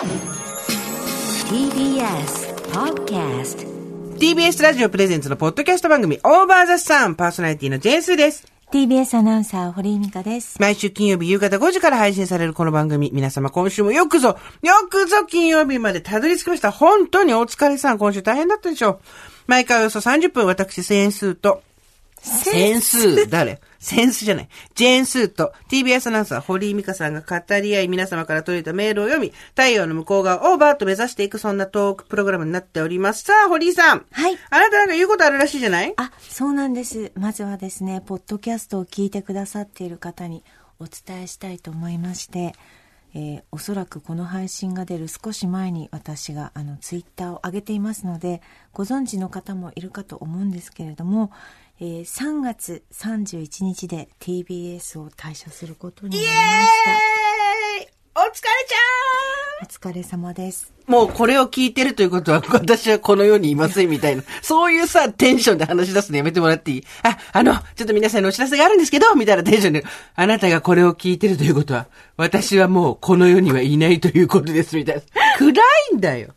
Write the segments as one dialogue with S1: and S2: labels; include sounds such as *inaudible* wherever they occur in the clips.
S1: TBS Podcast
S2: TBS ラジオプレゼンツのポッドキャスト番組、オーバーザサンパーソナリティのジェンスーです。
S3: TBS アナウンサー、堀井美香です。
S2: 毎週金曜日夕方5時から配信されるこの番組、皆様今週もよくぞ、よくぞ金曜日までたどり着きました。本当にお疲れさん、今週大変だったでしょう。毎回およそ30分、私、センスーと、センスー、誰？センスじゃない。ジェーンスーと TBS アナウンサー、堀井美香さんが語り合い、皆様から届いたメールを読み、太陽の向こう側をバーッと目指していく、そんなトークプログラムになっております。さあ、堀井さん。
S3: はい
S2: あなたなんか言うことあるらしいじゃない？
S3: あ、そうなんです。まずはですね、ポッドキャストを聞いてくださっている方にお伝えしたいと思いまして、えーおそらくこの配信が出る少し前に私があのツイッターを上げていますので、ご存知の方もいるかと思うんですけれども、えー3月31日で TBS を退社することになりました。
S2: お疲れちゃ
S3: お疲れ様です。
S2: もうこれを聞いてるということは、*laughs* 私はこの世にいませんみたいな、そういうさ、テンションで話し出すのやめてもらっていい？あ、あの、ちょっと皆さんのお知らせがあるんですけど、みたいなテンションで、あなたがこれを聞いてるということは、私はもうこの世にはいないということです、みたいな。暗いんだよ。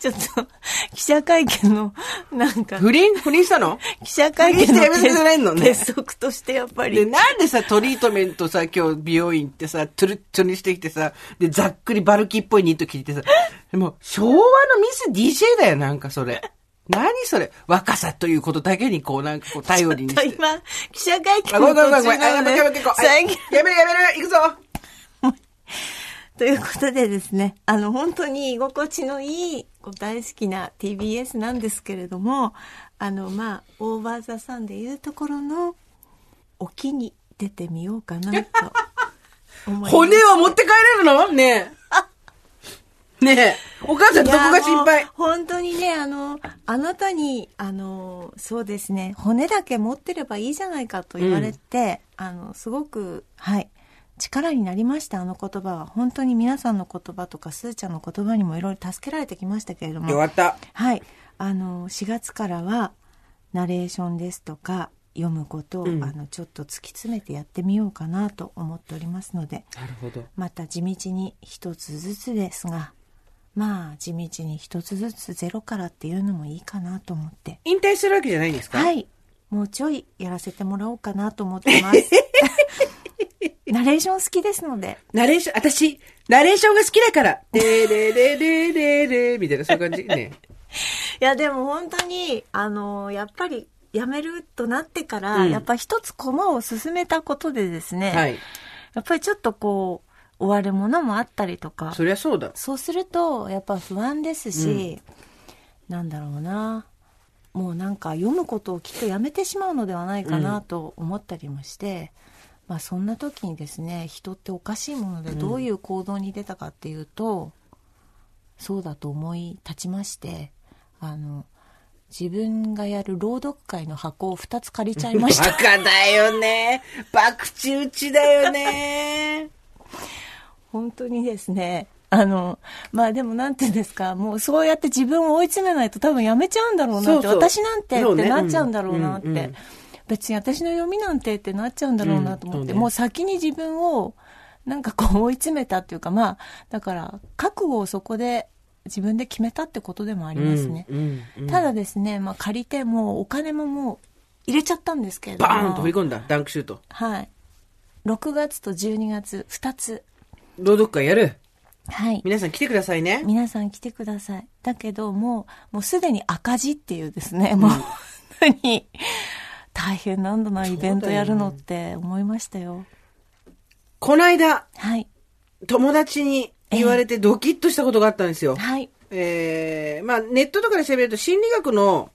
S3: ちょっと、記者会見の、なんか、
S2: 不倫？不倫したの？
S3: 記者会見の
S2: 不倫してやめてくれんのね
S3: 鉄則としてやっぱり
S2: で、なんでさ、トリートメントさ、今日美容院ってさ、トゥルットゥにしてきてさ、で、ざっくりバルキーっぽいニット着てさ、でも、昭和のミス DJ だよ、なんかそれ。何それ？若さということだけにこう、なんかこう、頼りにして。
S3: 今、記者会見
S2: あ、ごめんごめんごめん。
S3: の途中なので
S2: てやめてこう。あ
S3: 最近
S2: やめるやめる行くぞ
S3: ということでですね、あの、本当に居心地のいい、大好きな TBS なんですけれども、あの、まあ、オーバーザさんでいうところの、沖に出てみようかなと。
S2: 骨は持って帰れるの？ねえ。ねえ。お母さんどこが心配
S3: 本当にね、あの、あなたに、あの、そうですね、骨だけ持ってればいいじゃないかと言われて、あの、すごく、はい、力になりました、あの言葉は。本当に皆さんの言葉とか、すーちゃんの言葉にもいろいろ助けられてきましたけれども。
S2: よかった。
S3: はい。あの、4月からは、ナレーションですとか、読むことを、
S2: うん
S3: あの、ちょっと突き詰めてやってみようかなと思っておりますので、
S2: なるほど。
S3: また地道に一つずつですがまあ地道に一つずつゼロからっていうのもいいかなと思って
S2: 引退するわけじゃないんですか？
S3: はいもうちょいやらせてもらおうかなと思ってます *laughs* ナレーション好きですので
S2: ナレーション、私、ナレーションが好きだから。でれれれれれみたいな、そういう感じ？ね。
S3: いやでも本当にあのやっぱりやめるとなってから、
S2: うん
S3: やっぱ一つ駒を進めたことでですね、
S2: はい。
S3: やっぱりちょっとこう終わるものもあったりとか
S2: そりゃそうだ。
S3: そうするとやっぱ不安ですし、なんだろうなもうなんか読むことをきっとやめてしまうのではないかなと思ったりもして、まあそんな時にですね人っておかしいものでどういう行動に出たかっていうと、そうだと思い立ちましてあの自分がやる朗読会の箱を2つ借りちゃいました *laughs*
S2: バカだよね。*laughs* 博打打ちだよね。
S3: 本当にですね、あの、まあでもなんていうんですか、もうそうやって自分を追い詰めないと多分やめちゃうんだろうなって、
S2: そうそう
S3: 私なんてってなっちゃうんだろうなって、
S2: うんうんうん
S3: 別に私の読みなんてってなっちゃうんだろうなと思って、
S2: うんね
S3: もう先に自分をなんかこう追い詰めたっていうか、まあ、だから覚悟をそこで自分で決めたってことでもありますね。
S2: うんうんうん
S3: ただですね、まあ借りてもうお金ももう入れちゃったんですけれども。
S2: バーンと振り込んだ。ダンクシュート。
S3: はい。6月と12月2つ。
S2: 朗読会やる？
S3: はい。
S2: 皆さん来てくださいね。
S3: 皆さん来てください。だけどもう、もうすでに赤字っていうですね、もう本当に大変なんだな、イベントやるのって思いましたよ。
S2: この間、
S3: はい。
S2: 友達に言われてドキッとしたことがあったんですよ。
S3: はい。
S2: えー、まあネットとかで調べると心理学の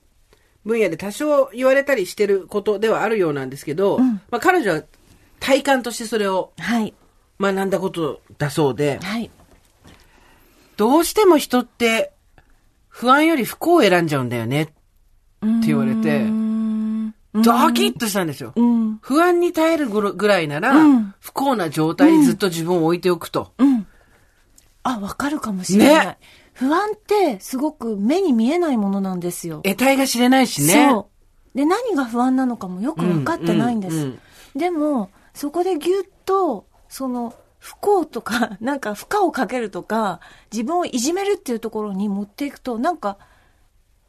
S2: 分野で多少言われたりしてることではあるようなんですけど、
S3: ん
S2: まあ彼女は体感としてそれを
S3: はい。
S2: 学んだことだそうで、
S3: はい。
S2: どうしても人って不安より不幸を選んじゃうんだよねって言われて。ドキッとしたんですよ。
S3: うん。
S2: 不安に耐えるぐらいなら、
S3: うん
S2: 不幸な状態にずっと自分を置いておくと。
S3: うん。あ、わかるかもしれない。
S2: ね
S3: 不安ってすごく目に見えないものなんですよ。
S2: 得体が知れないしね。
S3: そう。で、何が不安なのかもよく分かってないんです。でも、そこでぎゅっと、その、不幸とか、*laughs* なんか負荷をかけるとか、自分をいじめるっていうところに持っていくと、なんか、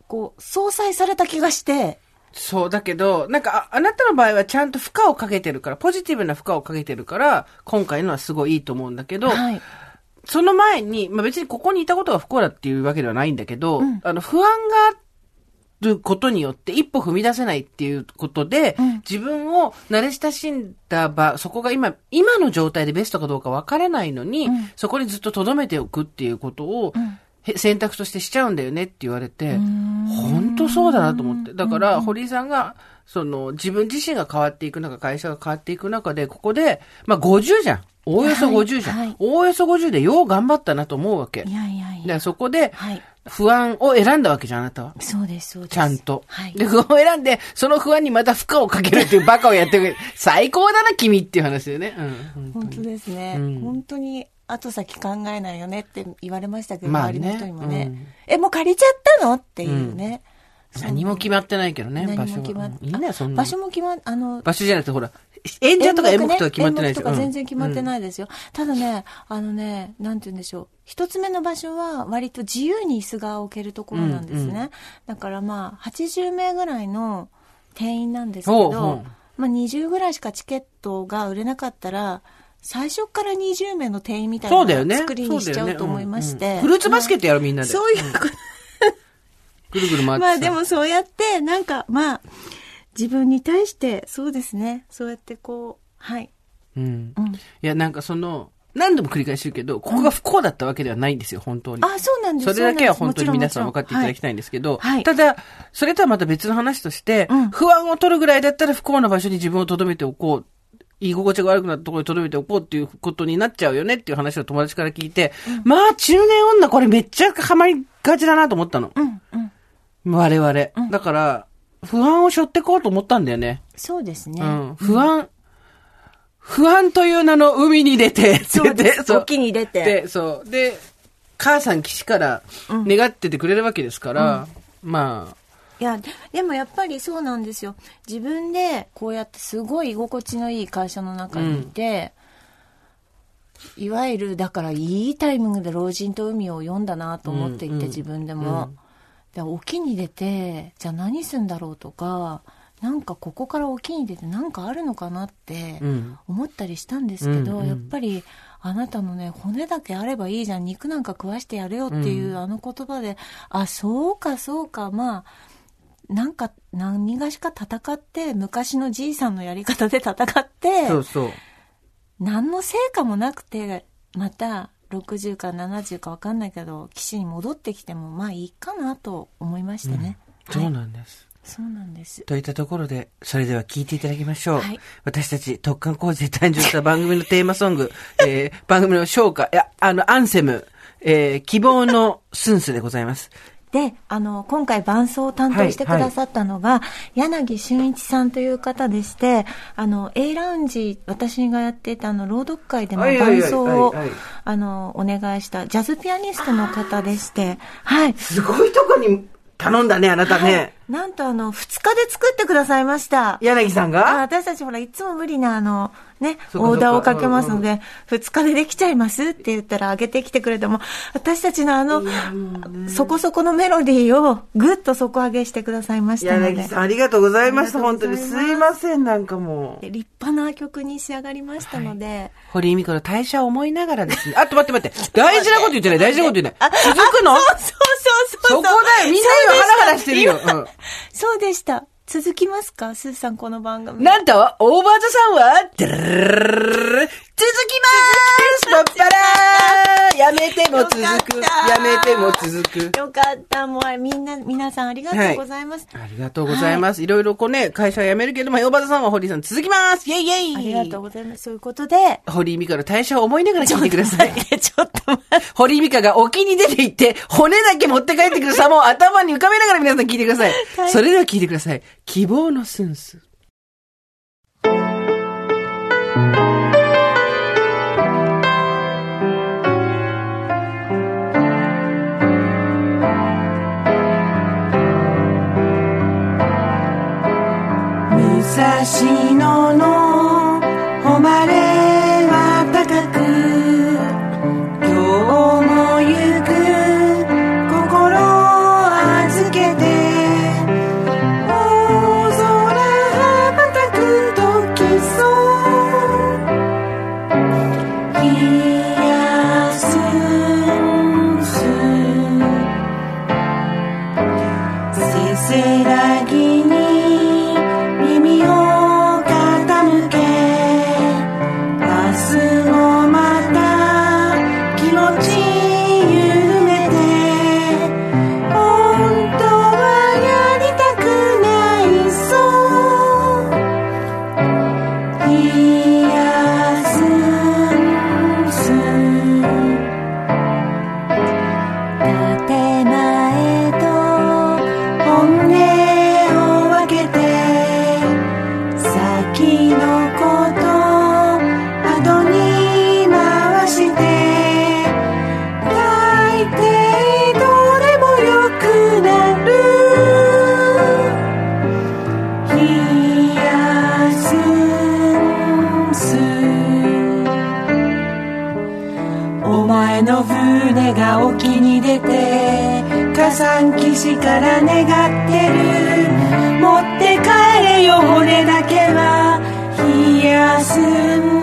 S3: こう、相殺された気がして、
S2: そう、だけど、なんか、ああなたの場合はちゃんと負荷をかけてるから、ポジティブな負荷をかけてるから、今回のはすごいいいと思うんだけど、
S3: はい。
S2: その前に、まあ、別にここにいたことが不幸だっていうわけではないんだけど、
S3: うん
S2: あの、不安があることによって一歩踏み出せないっていうことで、
S3: うん
S2: 自分を慣れ親しんだ場、そこが今、今の状態でベストかどうかわからないのに、
S3: うん
S2: そこにずっと留めておくっていうことを、
S3: うん
S2: へ選択としてしちゃうんだよねって言われて、
S3: ん
S2: 本当そうだなと思って。だから、堀井さんが、その、自分自身が変わっていく中、会社が変わっていく中で、ここで、まあ50じゃん。おおよそ50じゃん。
S3: はいはい
S2: おおよそ50でよう頑張ったなと思うわけ。
S3: いやいやいや。
S2: そこで、
S3: はい。
S2: 不安を選んだわけじゃん、あなたは。
S3: そうです、そうです。
S2: ちゃんと。
S3: はい。
S2: で、不安を選んで、その不安にまた負荷をかけるっていう *laughs* バカをやってる。最高だな、君っていう話だよね。うん。
S3: 本当ですね。
S2: うん
S3: 本当に後先考えないよねって言われましたけど、
S2: まあね
S3: 周りの人にもね、
S2: うん
S3: え、もう借りちゃったの？っていうね。
S2: 何も決まってないけどね、場
S3: 何
S2: 所は。
S3: も決まっ
S2: うんいいね、そんな。
S3: 場所も決まっ、あの、
S2: 場所じゃなくて、ほら、演者とか演目とか決まってないでしょ。
S3: 演目とか全然決まって
S2: い。
S3: ないですよ。ただね、あのね、なんて言うんでしょう。一つ目の場所は割と自由に椅子が置けるところなんですね。
S2: うんう
S3: だからまあ、80名ぐらいの定員なんですけど、まあ20ぐらいしかチケットが売れなかったら、最初から20名の定員みたい。な作りにしちゃうと思いまして。
S2: そうだよねうんうんフルーツバスケットやろ、みんなで。
S3: そういうこと *laughs*
S2: ぐるぐる回ってさ。
S3: まあでもそうやって、なんかまあ、自分に対して、そうですね。そうやってこう、はい。
S2: うん。
S3: うん。
S2: いや、なんかその、何度も繰り返してるけど、ここが不幸だったわけではないんですよ、本当に。
S3: あ、そうなんです
S2: それだけは本当に皆さん分かっていただき
S3: い。
S2: たいんですけど、
S3: はい
S2: ただ、それとはまた別の話として、
S3: うん
S2: 不安を取るぐらいだったら不幸な場所に自分を留めておこう。居心地が悪くなったところに留めておこうっていうことになっちゃうよねっていう話を友達から聞いて、まあ中年女これめっちゃハマりがちだなと思ったの。
S3: うん、うん。
S2: 我々。
S3: うん
S2: だから、不安を背負ってこうと思ったんだよね。
S3: そうですね。
S2: うん。不安、不安という名の海に出て、
S3: そうです。
S2: そう
S3: 沖に出て。
S2: で、そう。で、母さん岸から願っててくれるわけですから、ま
S3: いや、でもやっぱりそうなんですよ。自分でこうやってすごい居心地のいい会社の中にいて、いわゆる、だからいいタイミングで老人と海を読んだなと思っていて、
S2: うんうん
S3: 自分でも。で沖に出て、じゃあ何するんだろうとか、なんかここから沖に出てなんかあるのかなって。思ったりしたんですけど、
S2: うんうん
S3: やっぱりあなたのね骨だけあればいいじゃん肉なんか食わしてやれよっていう、あの言葉であそうかそうかまあなんか何がしか戦って昔のじいさんのやり方で戦って
S2: そうそう。
S3: 何の成果もなくてまた60か70か分かんないけど岸に戻ってきてもまあいいかなと思いましてね、
S2: そう
S3: はい
S2: なんです。
S3: そうなんです
S2: といったところで、それでは聞いていただきましょう。
S3: はい
S2: 私たち特艦工事で誕生した番組のテーマソング、*laughs* えー番組の唱歌、いや、あの、アンセム、えー希望のスンスでございます。
S3: で、あの、今回伴奏を担当してくださったのが、柳俊一さんという方でして、あの、A ラウンジ、私がやっていたあの、朗読会でも
S2: はいはいはい
S3: 伴奏を
S2: はいはい、
S3: あの、お願いした、ジャズピアニストの方でして、はい。
S2: すごいとこに頼んだね、あなたね。
S3: なんとあの、二日で作ってくださいました。
S2: 柳さん
S3: あ
S2: が
S3: 私たちほら、いつも無理なあの、ね、オーダーをかけます
S2: そう
S3: ので、二日でできちゃいますって言ったら、あげてきてくれても、私たちのあの、そこそこのメロディーをぐっと底上げしてくださいましたので。
S2: 柳さん、ありがとうございます。
S3: ありがと
S2: 本当に。
S3: す
S2: すいません、なんかもう。
S3: で立派な曲に仕上がりましたので、
S2: 堀井美子の代謝を思いながらですね。あと待って待って。大事なこと言ってない、大事なこと言ってない。続くの
S3: そうそうそう
S2: そこだよ。みんな今ハラハラしてるよ。
S3: そうでした。続きますか？スーさん、この番組。
S2: なんと、オーバーザさんは、きまーすパッパラーやめても続く。やめても続く。
S3: よかった。もう、みんな、皆さんありがとうございます。
S2: ありがとうございます。いろいろこうね、会社辞めるけど、まあ、バさんは堀井さん続きますイェイイェイ
S3: ありがとうございます。そういうことで、
S2: 堀井美香の代謝を思いながら聞いてください。
S3: ちょっと待って。
S2: 堀井美香が沖に出て行って、骨だけ持って帰ってくる様を頭に浮かべながら皆さん聞いてください。
S3: はい
S2: それでは聞いてください。希望のスンス。武
S3: 火山岸から願ってる。持って帰れよ俺だけは。冷やす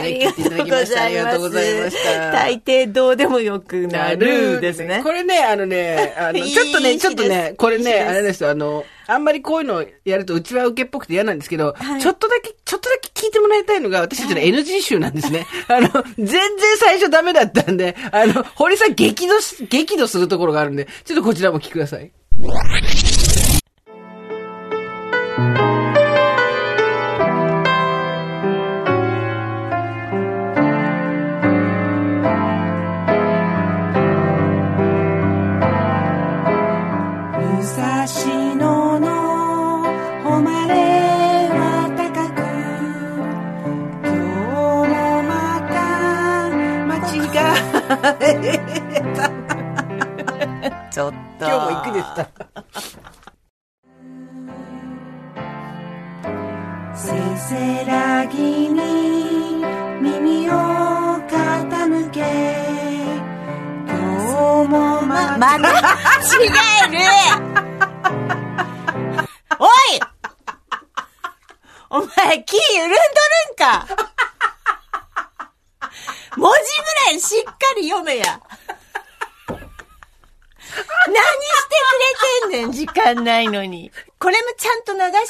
S2: ね、聞いていただきました。ありがとうございました。
S3: 大抵どうでもよくなるですね。
S2: これね、あのね、あの、*laughs* ちょっとね、ちょっとね、これね、あれですよ、あの、あんまりこういうのやるとうちは受けっぽくて嫌なんですけど、
S3: はい
S2: ちょっとだけ、ちょっとだけ聞いてもらいたいのが、私たちの NG 集なんですね。*laughs* あの、全然最初ダメだったんで、あの、堀さん激怒し、激怒するところがあるんで、ちょっとこちらも聞きください。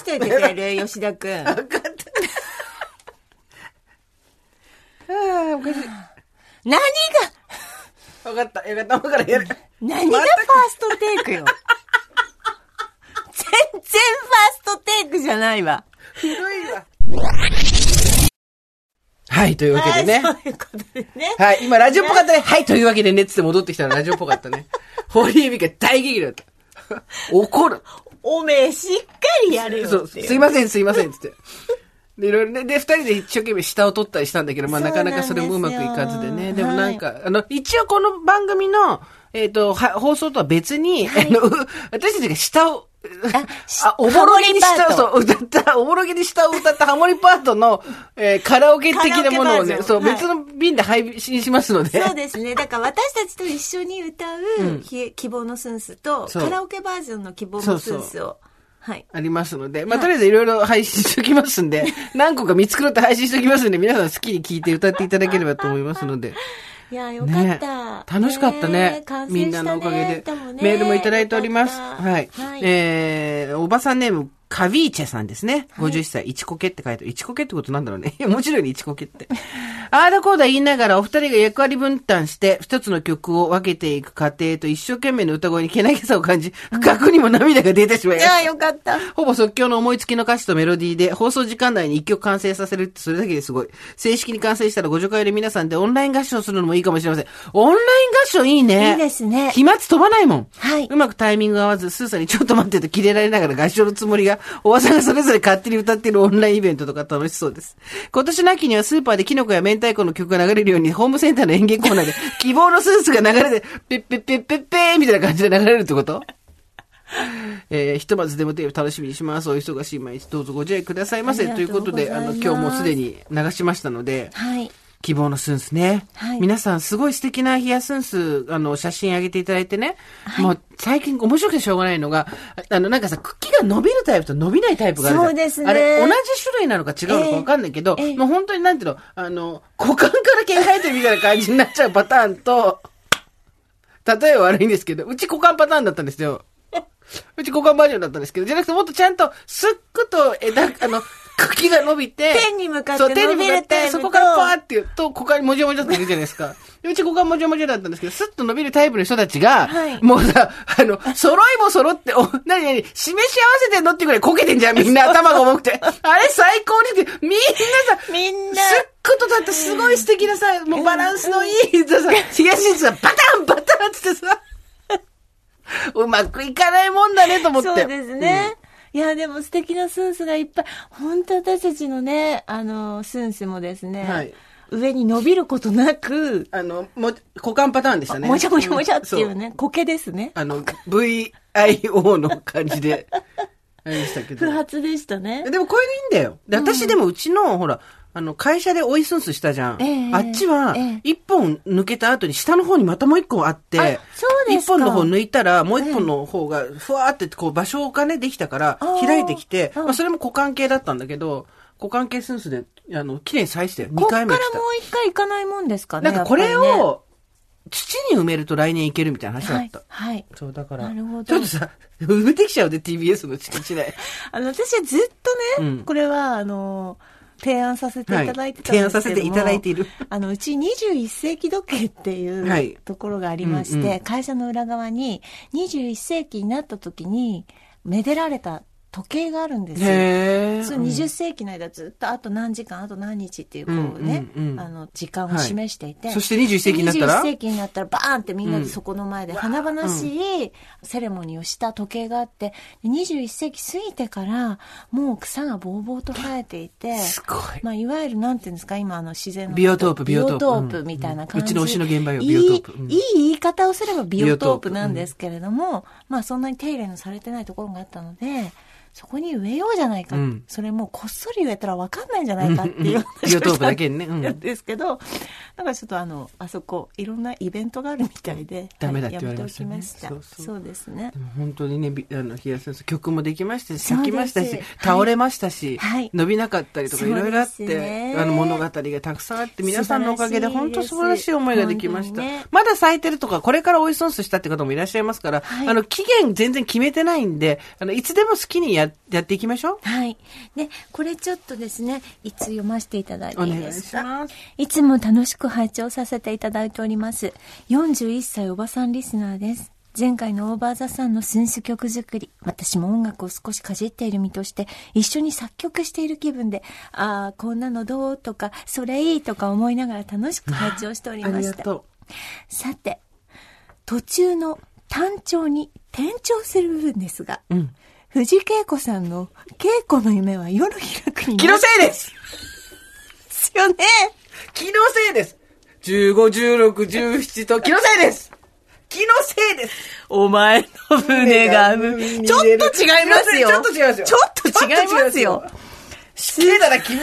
S3: しておいてくれる *laughs* 吉田くん。
S2: ああ、おかしい。
S3: 何が、
S2: わかった。よかった。わからやる。
S3: 何がファーストテイクよ？全然ファーストテイクじゃないわ。
S2: ひどいわ。はい、というわけでね。
S3: はいそういうことでね。
S2: はい、今ラジオっぽかったね。はい、というわけでね、つって戻ってきたらラジオっぽかったね。堀井美香大激怒だった。怒る。
S3: おめえしっかりやれよ。
S2: すいません、すいません、つって。で、いろいろね、で、二人で一生懸命下を取ったりしたんだけど、まあ
S3: な
S2: かなかそれもうまくいかずでね。でも
S3: はい
S2: なんか、あの、一応この番組の、えっ、と、は放送とは別に、あの、私たちが下を、あ、おぼろげに下を、そう、歌った、おぼろげに下を歌ったハモリパートの、えーカラオケ的なものをね、そう、
S3: はい
S2: 別の便で配信しますので。
S3: そうですね。だから私たちと一緒に歌う、ひ希望のスンスと、
S2: そう
S3: カラオケバージョンの希望のスンスを。はい。
S2: ありますので、まあ、とりあえずいろいろ配信しておきますんで、何個か見繕って配信しておきますんで、皆さん好きに聴いて歌っていただければと思いますので。
S3: いや、よかった。
S2: ね楽しかったね。
S3: 完成
S2: みんなのおかげで
S3: ね。
S2: メールもいただいております。はい。
S3: はい
S2: えー、おばさんネーム、カビーチェさんですね。50歳、イチコケって書いてある。イチコケってことなんだろうね。*laughs* いや、もちろんイチコケって。あーだこーだ言いながらお二人が役割分担して、一つの曲を分けていく過程と一生懸命の歌声にけなげさを感じ、深くにも涙が出てしまいました
S3: いや、よかった。
S2: ほぼ即興の思いつきの歌詞とメロディーで放送時間内に一曲完成させるってそれだけですごい。正式に完成したらご助会で皆さんでオンライン合唱するのもいいかもしれません。オンライン合唱いいね。
S3: いいですね
S2: 飛沫飛ばないもん。
S3: はいう
S2: まくタイミングが合わず、スーさんにちょっと待ってとキレられながら合唱のつもりが、おばさんがそれぞれ勝手に歌っているオンラインイベントとか楽しそうです。今年の秋にはスーパーでキノコや明太子の曲が流れるように、ホームセンターの演芸コーナーで、*laughs* 希望のスーツが流れて、ペッペッペッペッペーみたいな感じで流れるってことえーひとまずデモテープ楽しみにします。お忙しい毎日どうぞご自愛くださいませ。ということで、あの、今日もうすでに流しましたので、
S3: はい。
S2: 希望のスンスね。
S3: はい
S2: 皆さんすごい素敵なヒヤスンス、あの、写真上げていただいてね。もう最近面白くてしょうがないのが、あの、なんかさ、茎が伸びるタイプと伸びないタイプがある
S3: そうですね
S2: あれ、同じ種類なのか違うのかわかんないけど、
S3: ええええ
S2: もう本当になんていうの、あの、股間から毛生えてるみたいな感じになっちゃうパターンと、例えは悪いんですけど、うち股間パターンだったんですよ。うち股間バージョンだったんですけど、じゃなくてもっとちゃんと、すっくと枝、あの、茎が伸びて、
S3: 天に向かって
S2: そう、天に向かって、そこからパーって言うと、股間にもじゃもじゃっているじゃないですか。でうち股間もじゃもじゃだったんですけど、スッと伸びるタイプの人たちが、
S3: はい
S2: もうさ、あの、揃いも揃って、お、なになに、示し合わせてんのっていうぐらいこけてんじゃん、みんな頭が重くて。あれ最高にって、みんなさ、
S3: みんな
S2: すっことだってすごい素敵なさ、もうバランスのいいさ、東にさ、バタンバタンってさ、うまくいかないもんだねと思って。
S3: そうですね。いや、でも素敵なスンスがいっぱい。本当私たちのね、あの、スンスもですね、
S2: はい
S3: 上に伸びることなく、
S2: あの、も、股間パターンでしたね。
S3: もじゃもじゃもじゃっていう
S2: そ
S3: ね、苔ですね。
S2: あの、VIO の感じで、*laughs* あれでしたけど
S3: 不。発でしたね。
S2: でもこれでいいんだよ。で、私でもうちの、ほら、あの、会社で追いスンスしたじゃん。
S3: ええ
S2: あっちは
S3: ええ、
S2: 一本抜けた後に下の方にまたもう一個あって、一本の方抜いたら、もう一本の方が、ふわーってこう場所がね、できたから開いてきて、
S3: うん
S2: まあそれも股間系だったんだけど、股間系スンスで、あの、綺麗に再してよ。2
S3: こっからもう
S2: 回目来た。
S3: 一回行かないもんですかね。
S2: なんかこれを、土に埋めると来年いけるみたいな話だ
S3: はい
S2: った。。
S3: はい。
S2: そう、だから、
S3: なるほど
S2: ちょっとさ、埋めてきちゃうで、TBS の敷地内。*laughs*
S3: あの、私はずっとね、
S2: うん
S3: これは、あの、提案させていただいてたんですけども、
S2: させていただいている。
S3: あの、うち21世紀時計ってい
S2: はい。う
S3: ところがありまして、
S2: うんうん。
S3: 会社の裏側に21世紀になった時に、めでられた時計があるんですよ。
S2: へ
S3: そう20世紀の間ずっとあと何時間あと何日っていうこうね、
S2: うんうん。うん
S3: あの時間を示していて、
S2: はい。そして21世紀になったら
S3: ？21世紀になったらバーンってみんなでそこの前で華々しいセレモニーをした時計があってで21世紀過ぎてからもう草がぼうぼうと生えていて
S2: すごい。
S3: まあ、いわゆるなんていうんですか今あの自然の
S2: ビオトープ
S3: ビオ
S2: トープ。
S3: トープみたいな感じ、
S2: うん。うちの推しの現場よ
S3: いい
S2: ビオトープ。うん。
S3: いい言い方をすればビオトープ
S2: ビオトープ。
S3: なん。ですけれども、まあそんなに手入れのされてないところがあったのでそこに植えようじゃないか、
S2: うん。
S3: それもうこっそり植えたら分かんないんじゃないかっていう *laughs*
S2: うんうんビオトープだけにね。うん。
S3: ですけど、なんかちょっとあのあそこいろんなイベントがあるみたいで
S2: ダメだって
S3: はい
S2: 言われましたね。
S3: した。
S2: そうそう。
S3: ですね。
S2: 本当にね、びあの、冷や先生、曲もできましたし、咲きましたし
S3: はい、
S2: 倒れましたし、
S3: はい。
S2: 伸びなかったりとかいろいろあって、
S3: ね。
S2: あの物語がたくさんあって、皆さんのおかげで本当素晴らしい思いができました。
S3: ね
S2: まだ咲いてるとか、これから追いソンスしたって方もいらっしゃいますから、
S3: はい。
S2: あの、期限全然決めてないんで、あの、いつでも好きにややっていきましょう？
S3: はい。で、これちょっとですね、いつ読ませていただいていいですか？
S2: お願いします
S3: いつも楽しく拝聴させていただいております。41歳おばさんリスナーです。前回のオーバーザさんの寸志曲作り、私も音楽を少しかじっている身として、一緒に作曲している気分で、ああ、こんなのどうとか、それいいとか思いながら楽しく拝聴しており
S2: あ
S3: ました。
S2: りがと
S3: さて、途中の単調に転調する部分ですが、
S2: う。うん。
S3: 藤恵子さんの稽古の夢は夜開くに
S2: 気のせいです
S3: すよね。
S2: 気のせいです !15、16、17と気のせいです気のせいです
S3: お前の船が、ちょっと違いますよ。
S2: ちょっと違いますよ
S3: ちょっと違いますよ。
S2: 綺麗だな、君。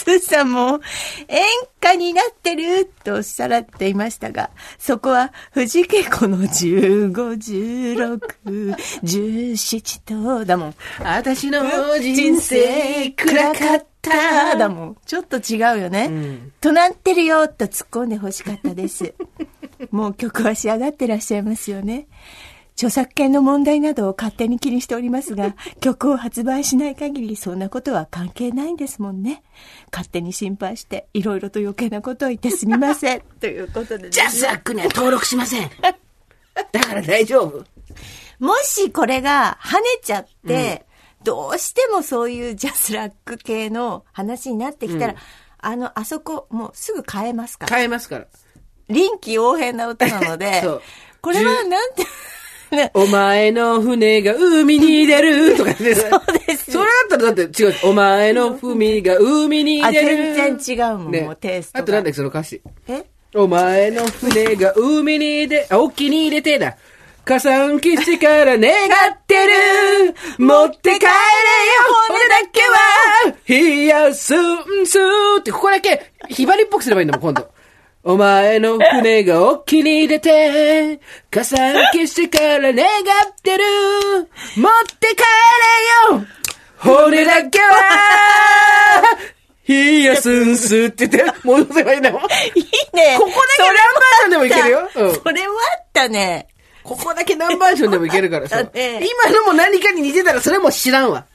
S3: スーさんも演歌になってるとおっしゃられていましたが、そこは藤恵子の15、16、17とだもん。
S2: 私の人生暗かった。
S3: だもん。ちょっと違うよね。
S2: ん
S3: となってるよと突っ込んでほしかったです。もう曲は仕上がってらっしゃいますよね。著作権の問題などを勝手に気にしておりますが、*laughs* 曲を発売しない限りそんなことは関係ないんですもんね。勝手に心配して、いろいろと余計なことを言ってすみません。*laughs* ということで、ね、
S2: ジャスラックには登録しません。*laughs* だから大丈夫。
S3: もしこれが跳ねちゃって、どうしてもそういうジャスラック系の話になってきたら、
S2: うん
S3: あの、あそこ、もうすぐ変えますから。
S2: 変えますから。
S3: 臨機応変な歌なので
S2: そう、
S3: これはなんて、ね、
S2: お前の船が海に出るとかね。*laughs* そう
S3: です
S2: それだったらだって違う。お前の船が海に
S3: あ、
S2: 出る。
S3: 全然違うもん、
S2: ね
S3: もうテイストが。
S2: あとなんだっけ、その歌詞。
S3: え？
S2: お前の船が海に出、あ、沖に入れてだ。火山基地から願ってる。*laughs* 持って帰れよ、骨だけは。冷やすんすって、ここだけ、ひばりっぽくすればいいんだもん、今度。お前の船が沖に出て、火山基地から願ってる。持って帰れよ、骨だけは。冷やすんすって言って、戻せばいいんだもん。
S3: いいね。
S2: ここだけ何バージョンでもいけるよ。うん。
S3: それはあったね。
S2: ここだけ何バージョンでもいけるからさ。
S3: だって
S2: 今のも何かに似てたらそれも知らんわ。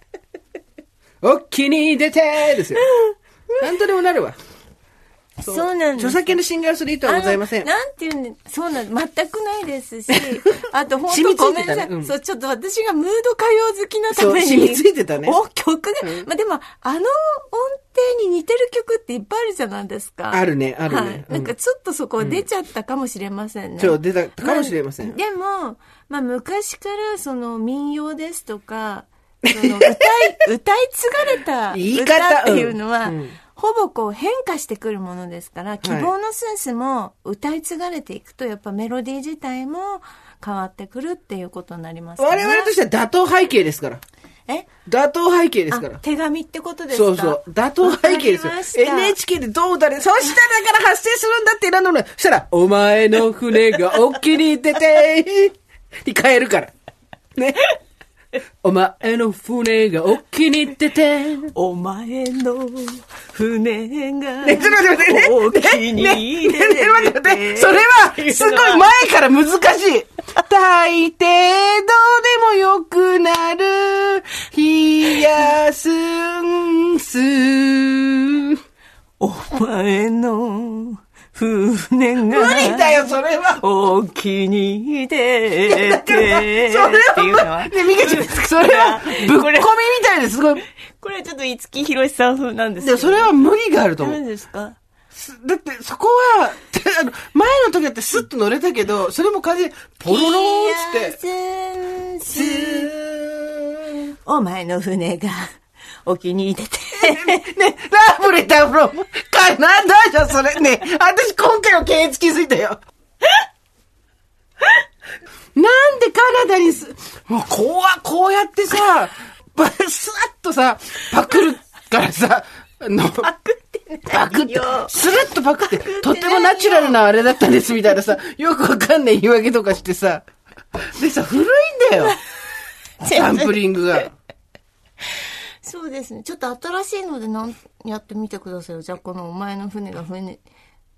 S2: *laughs* おっきに出てですよ。なんとでもなるわ。
S3: そう。なんです。
S2: 著作権の侵害をする意図はございません。
S3: なんていうんで、そうなん全くないですし、*laughs* あと本当ごめんなさい、
S2: ねうん。
S3: そう、ちょっと私がムード歌謡好きなために。
S2: 染みついてたね。*laughs*
S3: お、曲が、まあでも、あの音程に似てる曲っていっぱいあるじゃないですか。
S2: あるねあるね。
S3: はい。
S2: うん。
S3: なんかちょっとそこ出ちゃったかもしれませんね。
S2: そう出たかもしれません。
S3: あでも、まあ昔からその民謡ですとか、その *laughs* 歌い、歌い継がれた歌っていうのは、
S2: うんうん
S3: ほぼこう変化してくるものですから、希望のスースも歌い継がれていくと、やっぱメロディー自体も変わってくるっていうことになりますから
S2: 我々としては打倒背景ですから。
S3: え？
S2: 打倒背景ですから
S3: あ。手紙ってことですか？
S2: そうそう。打倒背景ですよ NHK でどうだね。そしたらだから発生するんだって選んだの。そしたら、お前の船がおっきに出て、に変えるから。ね。お前の船がおっきに出て、
S3: お前の船が。
S2: ね、ちょっと待って待ってね。ねねねね待って待って。それは、すごい前から難しい。大抵どうでもよくなる、冷やすんす。
S3: お前の船が。
S2: 無理だよ、それは。
S3: お気に入れ
S2: だから、それ
S3: は
S2: は、ね、ミカちゃん、それは、ぶっ込みみたいですごい。
S3: これちょっと五木ひろしさん風なんです
S2: でもそれは無理があると思
S3: 何
S2: う。
S3: ですか？
S2: すだって、そこは、あの、前の時だってスッと乗れたけど、それも風で、ポロローンって。
S3: お前の船がお気に入れて。
S2: ね、ラブレターフロム、カナダじゃん、それ。ね、私今回は検閲気づいたよ。なんでカナダにす、もうこうは、こうやってさ、ばスワッとさ、パクるからさ、あの、パクって、パクって
S3: よ、
S2: スルッとパクって、とってもナチュラルなあれだったんですみたいなさ、よくわかんない言い訳とかしてさ、でさ、古いんだよ。*laughs* サンプリングが。
S3: そうですね。ちょっと新しいのでなんやってみてくださいよ。じゃあこのお前の船が船、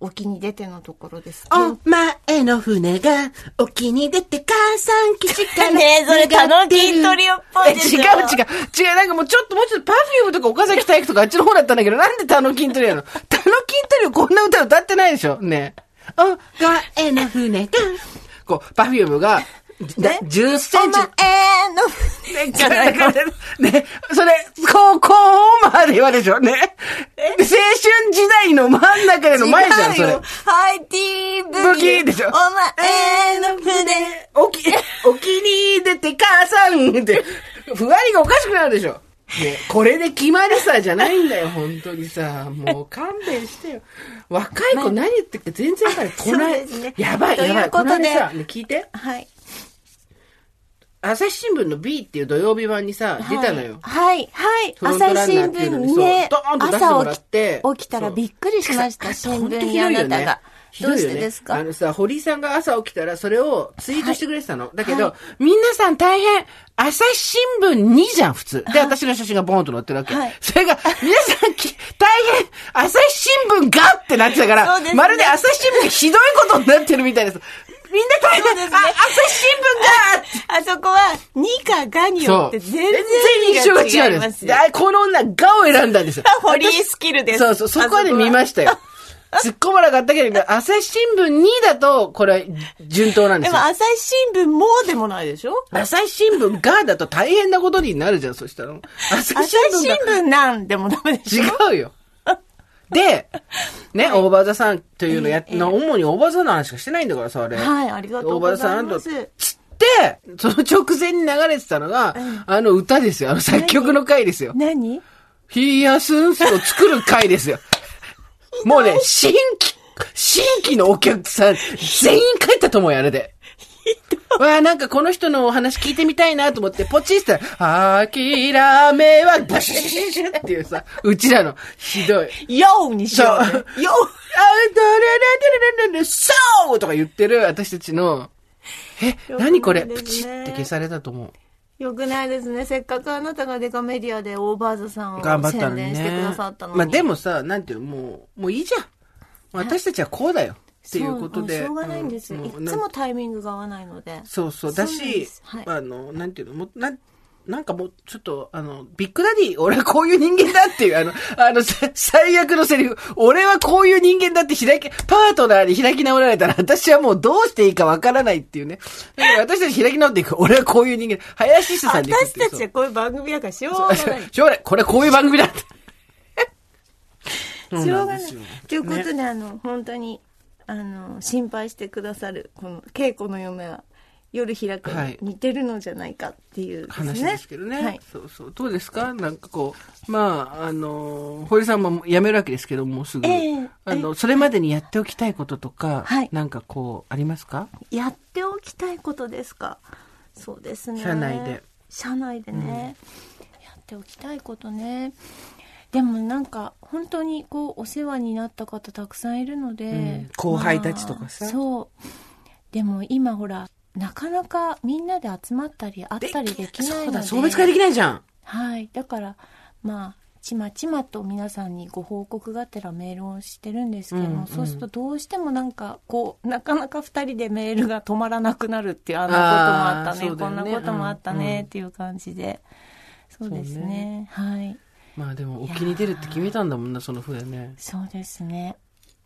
S3: 沖に出てのところです。
S2: お前の船が沖に出て母さん基地から
S3: ねえそれタノキントリオっぽいでしょ
S2: え違う違う。違う、なんかもうちょっともうちょっとパフュームとか岡崎体育とかあっちの方だったんだけど、なんでタノキントリオなの？タノキントリオこんな歌歌ってないでしょ？ねえ。お前の船が、こう、パフュームが、だ10センチ。
S3: お前の船じゃない
S2: からね、それ、高校まではでしょね。で青春時代の真ん中での前じゃん、それ
S3: 違うよ。。ハイティーブ
S2: ーでしょ
S3: お前の船。
S2: おき、*laughs* お気に出て母さんって、ふわりがおかしくなるでしょ。ね、これで決まりさじゃないんだよ、*laughs* 本当にさ。もう勘弁してよ。若い子何言ってるか全然わかんない。こない、
S3: そうですね
S2: やばい、
S3: という
S2: やばい。
S3: ことで
S2: ね、聞いて。
S3: はい。
S2: 朝日新聞の B っていう土曜日版にさ、出たのよ。
S3: はい、はい。朝日新聞にね朝起き起きたらびっくりしました、新聞にあなたが。どうしてですか？
S2: あのさ、堀井さんが朝起きたらそれをツイートしてくれてたの。だけど、
S3: は
S2: 皆さん大変、朝日新聞2じゃん、普通。で、私の写真がボーンと載ってるわけ。
S3: はい
S2: それが、皆さんき、大変、朝日新聞がってなってたから、
S3: ね
S2: まるで朝日新聞がひどいことになってるみたいです。みんな大変、
S3: そうですね
S2: あ、朝日新聞が *laughs*
S3: あそこは、2かがによって全然
S2: 印象が違うんです。この女、がを選んだんですよ。*laughs*
S3: 堀井スキルです。
S2: そうそう、そこはね、見ましたよ。突っ込まなかったけど、朝日新聞2だと、これは順当なんでよ
S3: ですも。朝日新聞もでもないでしょ？
S2: 朝日新聞がだと大変なことになるじゃん、そしたら。朝
S3: 朝日新聞なんでもダメでしょ？
S2: 違うよ。で、ね、大場座さんというのやっ、
S3: ええ
S2: な主に大場座の話しかしてないんだからさ、あれ。
S3: はい、ありがとう
S2: 大
S3: ござ
S2: 場座さんと、
S3: います。
S2: つって、その直前に流れてたのが、あの歌ですよ。あの作曲の回ですよ。
S3: 何？
S2: ヒヤスンスを作る回ですよ。もうね、新規、新規のお客さん、全員帰ったと思うよ、あれで。わあ、なんかこの人のお話聞いてみたいなと思って、ポチッしたら、めは、バシャシャシャシャっていうさ、うちらの、ひどい。
S3: ヨーにしようね。
S2: そう
S3: ヨー
S2: あ、ドララララララそうとか言ってる私たちの、え、何これプチって消されたと思う。
S3: よくないですね。せっかくあなたがデカメディアでオーバーズさんを
S2: 頑張ったのにね。
S3: 宣伝してくださったのに。
S2: まあでもさ、なんていうの、もう、もういいじゃん。私たちはこうだよ。っていうことで。
S3: しょうがないんですよ。
S2: うん
S3: いつもタイミングが合わないので。
S2: そうそう。だし
S3: はい、
S2: あの、なんていうの、もう、なん、なんかもう、ちょっと、あの、ビッグダディ、俺はこういう人間だっていう、あの、あの、さ *laughs* 最悪のセリフ、俺はこういう人間だって開き、パートナーに開き直られたら、私はもうどうしていいかわからないっていうね。だから私たち開き直っていく。俺はこういう人間、林下さんでいくっていう
S3: 私たちはこういう番組だからしょうがない。*laughs*
S2: しょうがない。これこういう番組だって。*laughs*
S3: しょうがない。ということで、あの、本当に、あの、心配してくださる、この、稽古の嫁は、夜開く
S2: はい
S3: に似てるのじゃないかっていうですね。
S2: 話ですけどね。
S3: はい。
S2: そうそう。どうですか？なんかこう、まあ、あの、堀さんも辞めるわけですけども、すぐ。
S3: ええ
S2: あの、それまでにやっておきたいこととか、
S3: はい
S2: なんかこう、ありますか？
S3: やっておきたいことですか？そうですね。
S2: 社内で。
S3: 社内でね、やっておきたいことね。でもなんか本当にこうお世話になった方たくさんいるので、
S2: うん。後輩たちとかさ。
S3: まあそう。でも今ほらなかなかみんなで集まったり会ったりできないので。
S2: そうだ、送別会できないじゃん。
S3: はい。だからまあちまちまと皆さんにご報告がてらメールをしてるんですけども、
S2: うんうん。
S3: そうするとどうしてもなんかこうなかなか2人でメールが止まらなくなるっていうあんなこともあったね。
S2: ね
S3: こんなこともあった
S2: うんうん
S3: ねっていう感じで、そうですね。
S2: ね。
S3: はい
S2: まあでも、沖に出るって決めたんだもんな、その船ね。
S3: そうですね。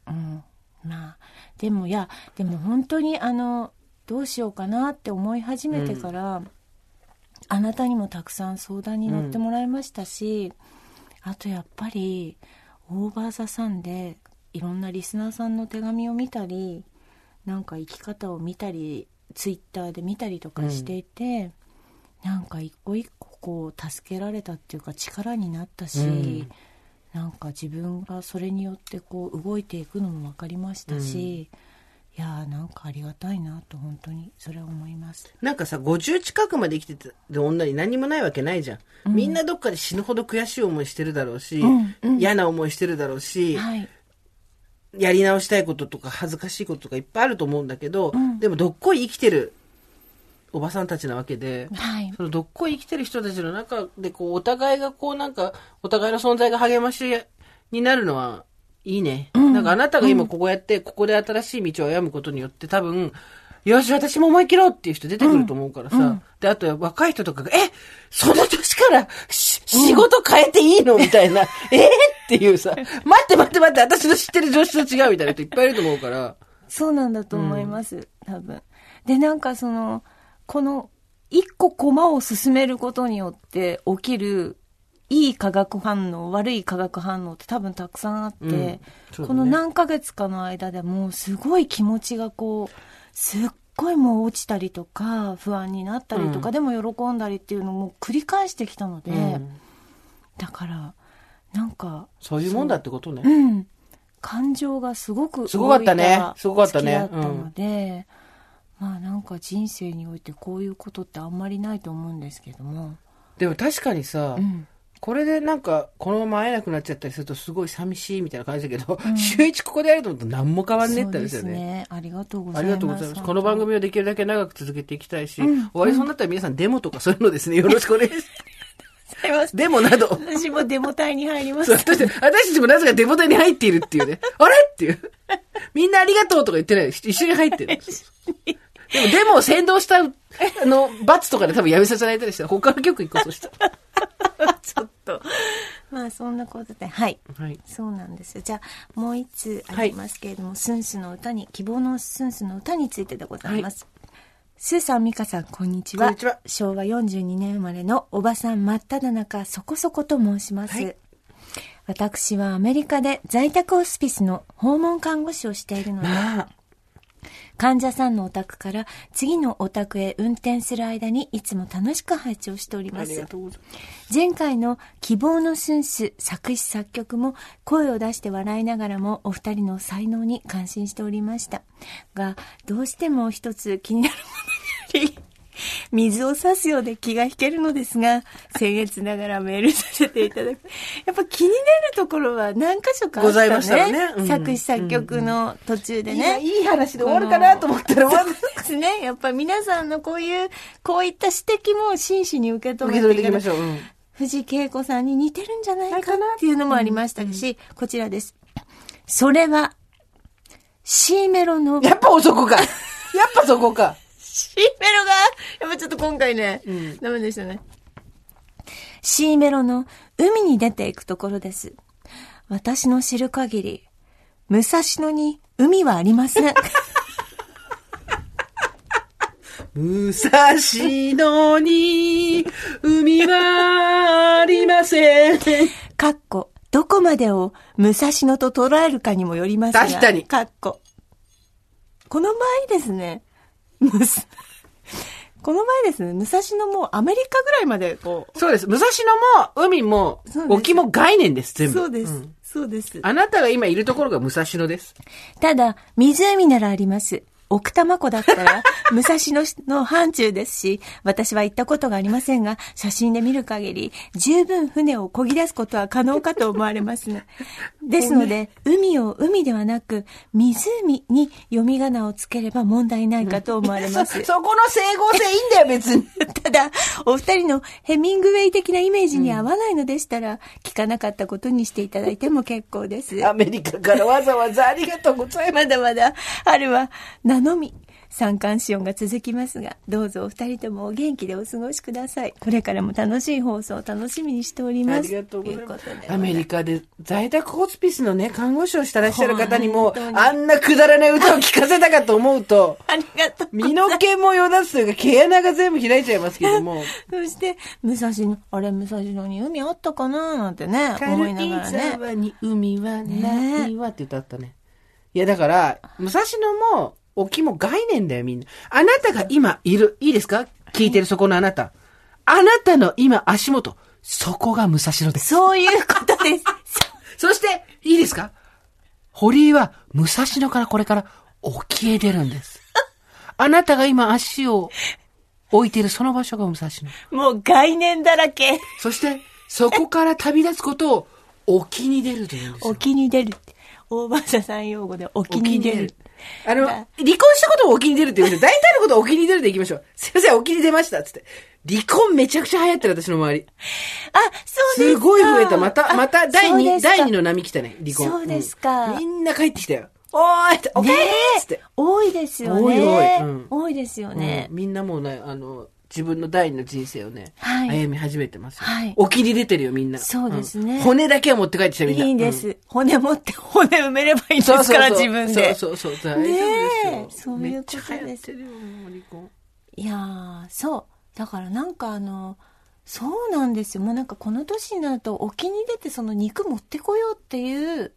S3: うん。まあでもいやでも本当にあのどうしようかなって思い始めてから、あなたにもたくさん相談に乗ってもらいましたし、あとやっぱりオーバーザさんでいろんなリスナーさんの手紙を見たりなんか生き方を見たりツイッターで見たりとかしていて、なんか一個一個こう助けられたっていうか力になったし、
S2: うん。
S3: なんか自分がそれによってこう動いていくのも分かりましたし、いやーなんかありがたいなと本当にそれは思います。
S2: なんかさ、50近くまで生きてた女に何にもないわけないじゃん。みんなどっかで死ぬほど悔しい思いしてるだろうし、
S3: うんうん。
S2: 嫌な思いしてるだろうし、
S3: はい、
S2: やり直したいこととか恥ずかしいこととかいっぱいあると思うんだけど、
S3: ん。
S2: でもどっこい生きてるおばさんたちなわけで、
S3: はい、
S2: そのどっこい生きてる人たちの中で、こう、お互いがこうなんか、お互いの存在が励ましになるのは、いいね。なんかあなたが今ここやって、ここで新しい道を歩むことによって多分、よし、私も思い切ろうっていう人出てくると思うからさ。で、あと若い人とかが、えその年からし仕事変えていいのみたいな。*laughs* えっ？ていうさ、待って待って待って、私の知ってる女子と違うみたいな人いっぱいいると思うから。
S3: そうなんだと思います、多分。でなんかそのこの一個駒を進めることによって起きるいい化学反応悪い化学反応って多分たくさんあって、
S2: うん。ね。
S3: この何ヶ月かの間でもうすごい気持ちがこうすっごいもう落ちたりとか不安になったりとか、
S2: うん。
S3: でも喜んだりっていうのも繰り返してきたので、
S2: うん。
S3: だからなんか
S2: そういうもんだってことね。
S3: うん、感情がすごく
S2: すごかったね。すごかったね。
S3: ので、まあなんか人生においてこういうことってあんまりないと思うんですけども、
S2: でも確かにさ、
S3: うん、
S2: これでなんか、このまま会えなくなっちゃったりするとすごい寂しいみたいな感じだけど、週一ここでやると思うと何も変わんねえって
S3: そうです
S2: よね。
S3: ねありがとうござ
S2: あ
S3: います。
S2: この番組をできるだけ長く続けていきたいし、
S3: うん
S2: 終わりそうになったら皆さんデモとかそういうのですね、よろしくお願いします。デモなど。
S3: 私もデモ隊に入ります *laughs*
S2: 私たちもなぜかデモ隊に入っているっていうね。あれっていう。みんなありがとうとか言ってない。一緒に入ってる。*laughs* でもデモを先導した、あの、罰とかで多分やめさせないたりして、他の曲行こうとした。*laughs*
S3: ちょっと。まあそんなことで。はい。
S2: はい。
S3: そうなんですよ。じゃあもう一通ありますけれども、スンスの歌に希望のスンスの歌についてでございます、スーさん、ミカさん、こんにちは。
S2: こんにちは。
S3: 昭和42年生まれのおばさん真っ只中、そこそこと申します。
S2: はい。
S3: 私はアメリカで在宅ホスピスの訪問看護師をしているので、
S2: まあ、
S3: 患者さんのお宅から次のお宅へ運転する間にいつも楽しく拝聴しております。前回の希望のスンス作詞作曲も声を出して笑いながらもお二人の才能に感心しておりました。が、どうしても一つ気になるものがあり、水を差すようで気が引けるのですが、僭越ながらメールさせていただく。*laughs* やっぱ気になるところは何箇所かあったね。
S2: ございましたよねうん
S3: 作詞作曲の途中でね。
S2: いい話で終わるかなと思ったら、まだ
S3: そうですね。やっぱ皆さんのこういう、こういった指摘も真摯に受け止
S2: め
S3: めてい
S2: きましょう。うん
S3: 藤恵子さんに似てるんじゃないか
S2: ないかな
S3: っていうのもありましたし、こちらです。それは、C メロの、
S2: やっぱそこか。やっぱそこか。
S3: C メロが、やっぱちょっと今回ね、
S2: うん
S3: ダメでしたね。C メロの海に出ていくところです。私の知る限り、武蔵野に海はありません。*laughs*
S2: 武蔵野に海はありません。
S3: かっこ、どこまでを武蔵野と捉えるかにもよりますが。
S2: 確かに
S3: かっこ。この場合ですね、むすこの場合ですね、武蔵野もアメリカぐらいまでこう、
S2: そうです。武蔵野も海も沖も概念です、全部。
S3: そうです、
S2: ん
S3: そうです。
S2: あなたが今いるところが武蔵野です。
S3: ただ、湖ならあります。奥多摩湖だったら、*laughs* 武蔵野の範疇ですし、私は行ったことがありませんが、写真で見る限り、十分船を漕ぎ出すことは可能かと思われますね。*laughs* ですので、海を海ではなく、湖に読み仮名をつければ問題ないかと思われます。*laughs*
S2: そこの整合性いいんだよ、別に。
S3: ただ、お二人のヘミングウェイ的なイメージに合わないのでしたら、聞かなかったことにしていただいても結構です。
S2: アメリカからわざわざありがとうございます。
S3: まだまだ、春は名のみ、三寒四温が続きますが、どうぞお二人ともお元気でお過ごしください。これからも楽しい放送を楽しみにしております。
S2: ありがとうございますアメリカで在宅ホスピスのね、看護師をしてらっしゃる方にもあんなくだらない歌を聴かせたかと思うと、
S3: ありがとう
S2: 身。の毛もよだつというか、毛穴が全部開いちゃいますけども。
S3: そして、武蔵野、あれ、武蔵野に海あったかななんてね、思いながらね。
S2: 沢に海はないわって歌ったね。いや、だから、武蔵野も、沖も概念だよ、みんな。あなたが今いる。いいですか？聞いてるそこのあなた。あなたの今足元。そこが武蔵野です。
S3: そういうことです。*laughs*
S2: そして、いいですか？堀井は武蔵野からこれから沖へ出るんです。あなたが今足を置いているその場所が武蔵野。
S3: もう概念だらけ。
S2: そして、そこから旅立つことを沖に出るというんですよ。
S3: 沖に出る。大場さん用語で沖に出る。
S2: あの、
S3: だ
S2: 離婚したことを沖に出るって言うんですよ。大体のことを沖に出るで行きましょう。*laughs* すいません、沖に出ました。つって。離婚めちゃくちゃ流行ってる、私の周り。
S3: あ、そうですか。
S2: すごい増えた。また、
S3: あ
S2: また第2、
S3: そうですか
S2: 第2の波来たね、離婚。
S3: そうですか
S2: うんみんな帰ってきたよ。おーいって、おかえりつって。
S3: 多いですよね。
S2: 多い多いうん
S3: 多いですよね
S2: うん。みんなもうね、あの、自分の第二の人生をね、
S3: はい
S2: 歩み始めてますよ。
S3: はい
S2: 沖に出てるよ、みんな。
S3: そうですね
S2: ん骨だけは持って帰ってきた、みんな。
S3: いいんです。
S2: うん
S3: 骨持って *laughs* 骨埋めればいいんです
S2: そうそうそう
S3: から、自分で。
S2: そうそうそう、大丈夫ですよ。
S3: ねえそういうことです
S2: めっちゃ流行ってるよ、もう離婚。
S3: いやー、そう。だからなんかあの、そうなんですよ。もうなんかこの年になると沖に出てその肉持ってこようっていう、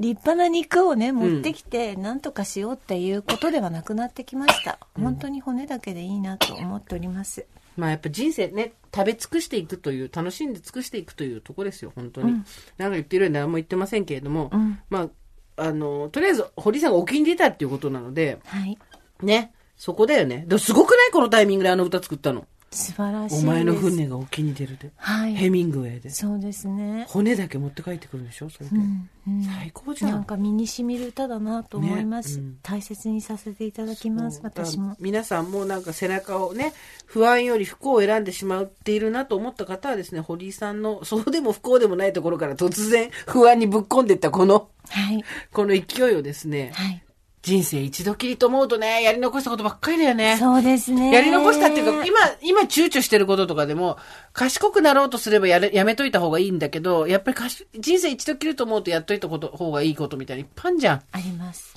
S3: 立派な肉をね、持ってきて、なんとかしようっていうことではなくなってきました。本当に骨だけでいいなと思っております。
S2: まあやっぱ人生ね、食べ尽くしていくという、楽しんで尽くしていくというところですよ、本当に。なんか言ってるように何も言ってませんけれども、
S3: ん
S2: まあ、あの、とりあえず、堀さんが沖に出たっていうことなので、
S3: はい。
S2: ね、そこだよね。でもすごくない？このタイミングであの歌作ったの。
S3: 素晴らしい。
S2: お前の船が沖に出るで。
S3: はい。
S2: ヘミングウェイで。
S3: そうですね。
S2: 骨だけ持って帰ってくるんでしょそれで。
S3: うんうん
S2: 最高じゃん。
S3: なんか身に染みる歌だなと思います、
S2: ねうん
S3: 大切にさせていただきます私も
S2: 皆さんもなんか背中をね、不安より不幸を選んでしまっているなと思った方はですね、堀井さんの、そうでも不幸でもないところから突然不安にぶっ込んでいったこの、
S3: はい
S2: この勢いをですね、
S3: はい
S2: 人生一度きりと思うとね、やり残したことばっかりだよね。
S3: そうですね
S2: やり残したっていうか、今、今躊躇してることとかでも、賢くなろうとすればやれ、やめといた方がいいんだけど、やっぱりかし人生一度きりと思うとやっといたこと、方がいいことみたいにいっぱいあんじゃん。
S3: あります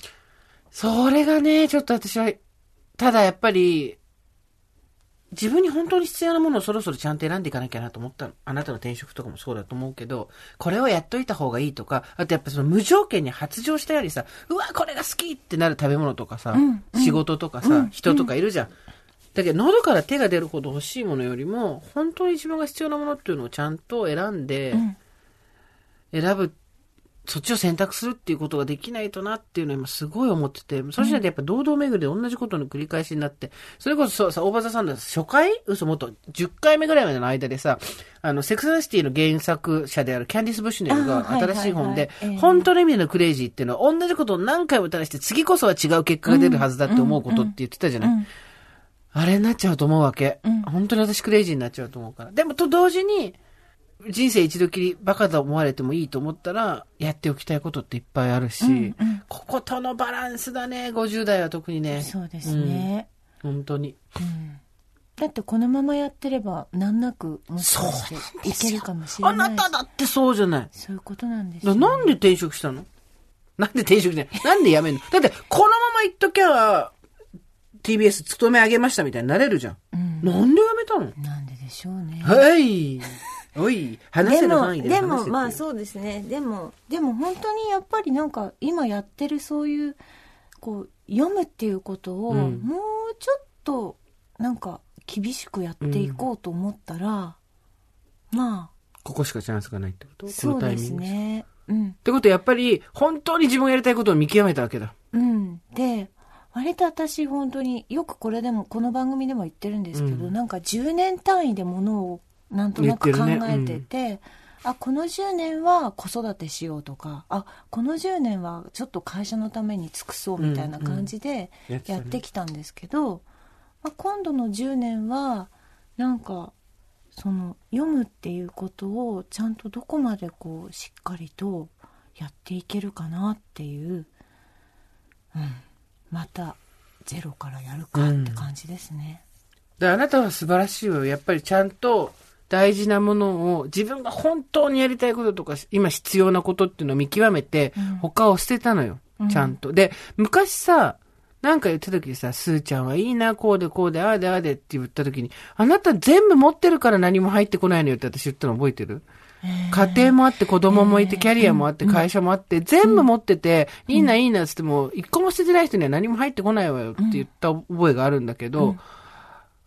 S2: それがね、ちょっと私は、ただやっぱり、自分に本当に必要なものをそろそろちゃんと選んでいかなきゃなと思ったの。あなたの転職とかもそうだと思うけど、これをやっといた方がいいとか、あとやっぱその無条件に発情したよりさ、うわ、これが好きってなる食べ物とかさ、仕事とかさ、人とかいるじゃん。だけど喉から手が出るほど欲しいものよりも、本当に自分が必要なものっていうのをちゃんと選んで、選ぶ、そっちを選択するっていうことができないとなっていうのを今すごい思ってて、そうしないとやっぱ堂々巡りで同じことの繰り返しになって、それこそそうさ、大場さんだ初回嘘もっと10回目ぐらいまでの間でさ、あの、セクサシティの原作者であるキャンディス・ブッシュネルが新しい本で本当の意味でのクレイジーっていうのは同じことを何回も試して次こそは違う結果が出るはずだって思うことって言ってたじゃない、
S3: うん。
S2: あれになっちゃうと思うわけ。
S3: うん。
S2: 本当に私クレイジーになっちゃうと思うから。でもと同時に、人生一度きりバカだ思われてもいいと思ったら、やっておきたいことっていっぱいあるし、
S3: うんうん
S2: こことのバランスだね、50代は特にね。
S3: そうですね、
S2: うん。本当に。
S3: うんだってこのままやってれば難なくもしかしていけるかもしれ
S2: あ
S3: ない
S2: なただってそうじゃない。
S3: そういうことなんです
S2: だ
S3: よ
S2: なんで転職したの？なんで転職じゃないなんで辞めんの？だって、このまま行っときゃ、TBS 勤め上げましたみたいになれるじゃん。なんで辞めたの？
S3: なんででしょうね
S2: はい。おい、話せ
S3: でも
S2: る範囲で
S3: でもまあそうですね。でもでも本当にやっぱりなんか今やってるそういうこう読むっていうことを
S2: うん。
S3: もうちょっとなんか厳しくやっていこうと思ったら、ま
S2: ここしかチャンスがないってこと？
S3: そうですね。うん。
S2: てことはやっぱり、本当に自分がやりたいことを見極めたわけだ。
S3: うん。で割と私本当によくこれでもこの番組でも言ってるんですけど、
S2: うん。
S3: なんか10年単位でものをなんとなく考
S2: 言ってるね。
S3: えてて、あこの10年は子育てしようとかあこの10年はちょっと会社のために尽くそうみたいな感じで
S2: やって
S3: きたんですけど、まあ、今度の10年はなんかその読むっていうことをちゃんとどこまでこうしっかりとやっていけるかなっていう、うん、またゼロからやるかって感じですね。
S2: で、あなたは素晴らしいわよ。やっぱりちゃんと大事なものを自分が本当にやりたいこととか、今必要なことっていうのを見極めて、
S3: うん。
S2: 他を捨てたのよ。ちゃんと。で、昔さ、なんか言った時にさ、スーちゃんはいいな、こうでこうで、ああでああでって言った時に、あなた全部持ってるから何も入ってこないのよって私言ったの覚えてる？家庭もあって子供もいてキャリアもあって会社もあって全部持ってていいないいなっつっても一個も捨ててない人には何も入ってこないわよって言った覚えがあるんだけど、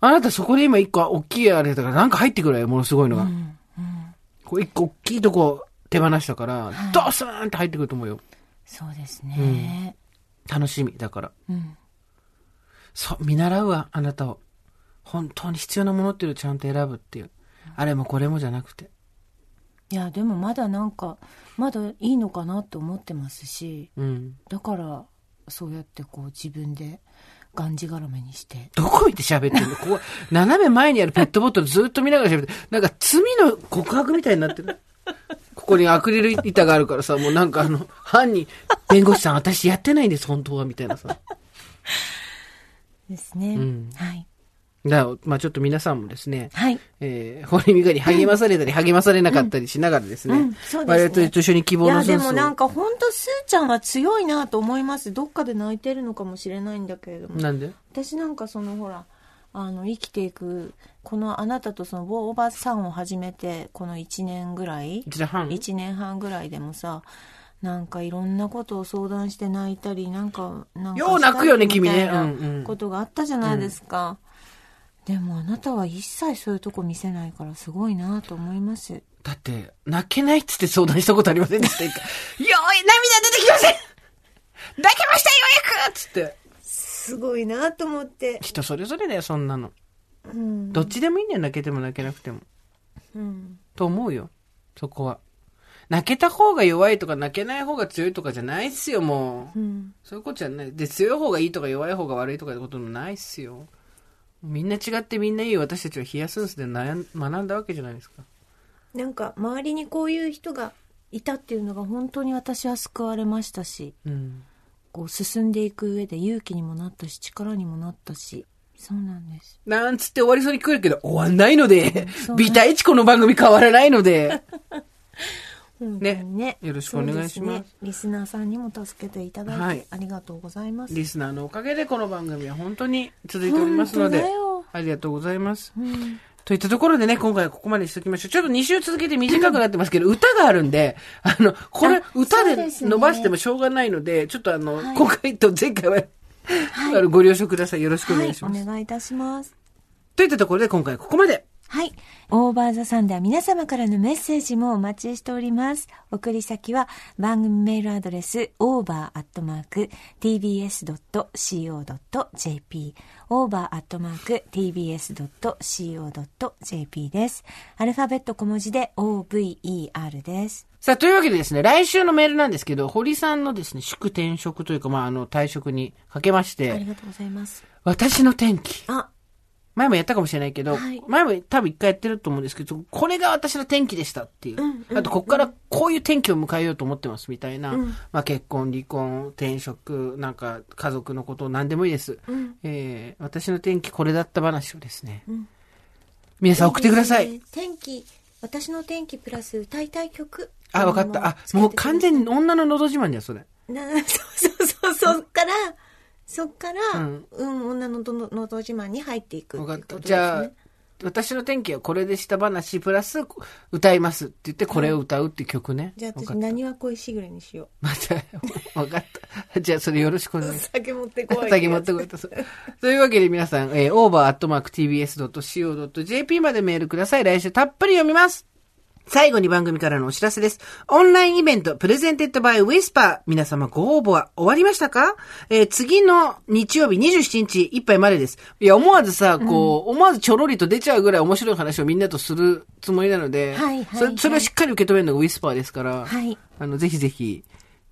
S2: あなたそこで今一個大きいあれだからなんか入ってくるわよ、ものすごいのが。
S3: うんうん
S2: こう一個大きいとこ手放したから、ドスーンって入ってくると思うよ。
S3: そうですね。
S2: 楽しみだから。
S3: うん。
S2: そう、見習うわ、あなたを。本当に必要なものっていうのをちゃんと選ぶっていう。あれもこれもじゃなくて。
S3: いや、でもまだなんか、まだいいのかなって思ってますし、
S2: うん。
S3: だから、そうやってこう自分でがんじがらめにして。
S2: どこ行って喋ってんの？*laughs* ここ、斜め前にあるペットボトルずっと見ながら喋って、なんか罪の告白みたいになってる。ここにアクリル板があるからさ、もうなんかあの、犯人、弁護士さん私やってないんです、本当は、みたいなさ。
S3: ですね。
S2: うん
S3: はい。
S2: だまあちょっと皆さんもですね、
S3: はい。
S2: えー、堀美香に励まされたり励まされなかったりしながらですね、
S3: うんそうですね
S2: 我々と一緒に希望
S3: いや、
S2: のソースを
S3: でもなんか本当スーちゃんは強いなと思います。どっかで泣いてるのかもしれないんだけれども。
S2: なんで？
S3: 私なんかそのほら、あの、生きていく、このあなたとそのおばさんを始めて、この1年ぐらい
S2: 一年半
S3: ？1年半ぐらいでもさ、なんかいろんなことを相談して泣いたり、なんか、なんか
S2: よう泣くよね君ねうんうん
S3: ことがあったじゃないですか。でもあなたは一切そういうとこ見せないからすごいなと思います。
S2: だって、泣けないっつって相談したことありませんでした *laughs* よーい、涙出てきません泣けましたようやくつって。
S3: すごいなと思って。
S2: 人それぞれだよ、そんなの。
S3: うん。
S2: どっちでもいいんだよ、泣けても泣けなくても。
S3: うん。
S2: と思うよ、そこは。泣けた方が弱いとか泣けない方が強いとかじゃないっすよ、もう。
S3: うん。
S2: そういうことじゃない。で、強い方がいいとか弱い方が悪いとかってこともないっすよ。みんな違ってみんないい私たちはヒヤスンスで悩ん学んだわけじゃないですか。
S3: なんか周りにこういう人がいたっていうのが本当に私は救われましたし
S2: うん。
S3: こう進んでいく上で勇気にもなったし力にもなったしそうなんです
S2: なんつって終わりそうに来るけど、終わんないのでビタイチこの番組変わらないので。*laughs*
S3: 本当にね。
S2: よろしくお願いします。
S3: ね。リスナーさんにも助けていただいて、
S2: はい。
S3: ありがとうございます。
S2: リスナーのおかげでこの番組は本当に続いておりますのでありがとうございます。
S3: うん。
S2: といったところでね、今回はここまでにしておきましょう。ちょっと2週続けて短くなってますけど、歌があるんで、あの、これ
S3: あ、
S2: 歌で伸ばしてもしょうがないので、ちょっとあの、
S3: はい。
S2: 今回と前回は、あのご了承ください。よろしくお
S3: はい
S2: 願いします。
S3: お願いいたします。
S2: といったところで今回はここまで。
S3: はい。オーバーザさんでは皆様からのメッセージもお待ちしております。送り先は番組メールアドレス over.tbs.co.jp over.tbs.co.jp です。アルファベット小文字で over です。
S2: さあ、というわけでですね、来週のメールなんですけど、堀さんのですね、祝転職というか、まあ、あの、退職にかけまし
S3: あり
S2: て、
S3: がとうございます。
S2: 私の転機。
S3: あ、
S2: 前もやったかもしれないけど、
S3: はい
S2: 前も多分一回やってると思うんですけど、これが私の転機でしたっていう。
S3: うんうん
S2: あと、ここからこういう転機を迎えようと思ってますみたいな。
S3: うん
S2: まあ、結婚、離婚、転職、なんか家族のこと、何でもいいです。
S3: うん
S2: えー私の転機これだった話をですね。
S3: ん
S2: 皆さん送ってください。
S3: いい天気、私の天気プラス歌いたい曲。
S2: あ、わかった。あ、もう完全に女ののど自慢じゃん、それ。
S3: な、そうそうそう、そっから、そっから、
S2: う
S3: うんん、女のどののど自慢に入っていく
S2: わかった。じゃあ、私の天気はこれでした話、プラス歌いますって言って、これを歌うって曲ね。
S3: じゃあ私、何は恋しぐれにしよ
S2: また、わかった。じゃあ、それよろしくお願いします。*laughs*
S3: 酒持ってこい。
S2: 先持ってこいと。というわけで皆さん、えー、over.tbs.co.jp までメールください。来週たっぷり読みます。最後に番組からのお知らせです。オンラインイベント、プレゼンテッドバイウィスパー。皆様ご応募は終わりましたか？えー次の日曜日27日いっぱいまでです。いや、思わずさ、こう、思わずちょろりと出ちゃうぐらい面白い話をみんなとするつもりなので、
S3: はいはい
S2: それそれをしっかり受け止めるのがウィスパーですから、
S3: はい
S2: あの、ぜひぜひ、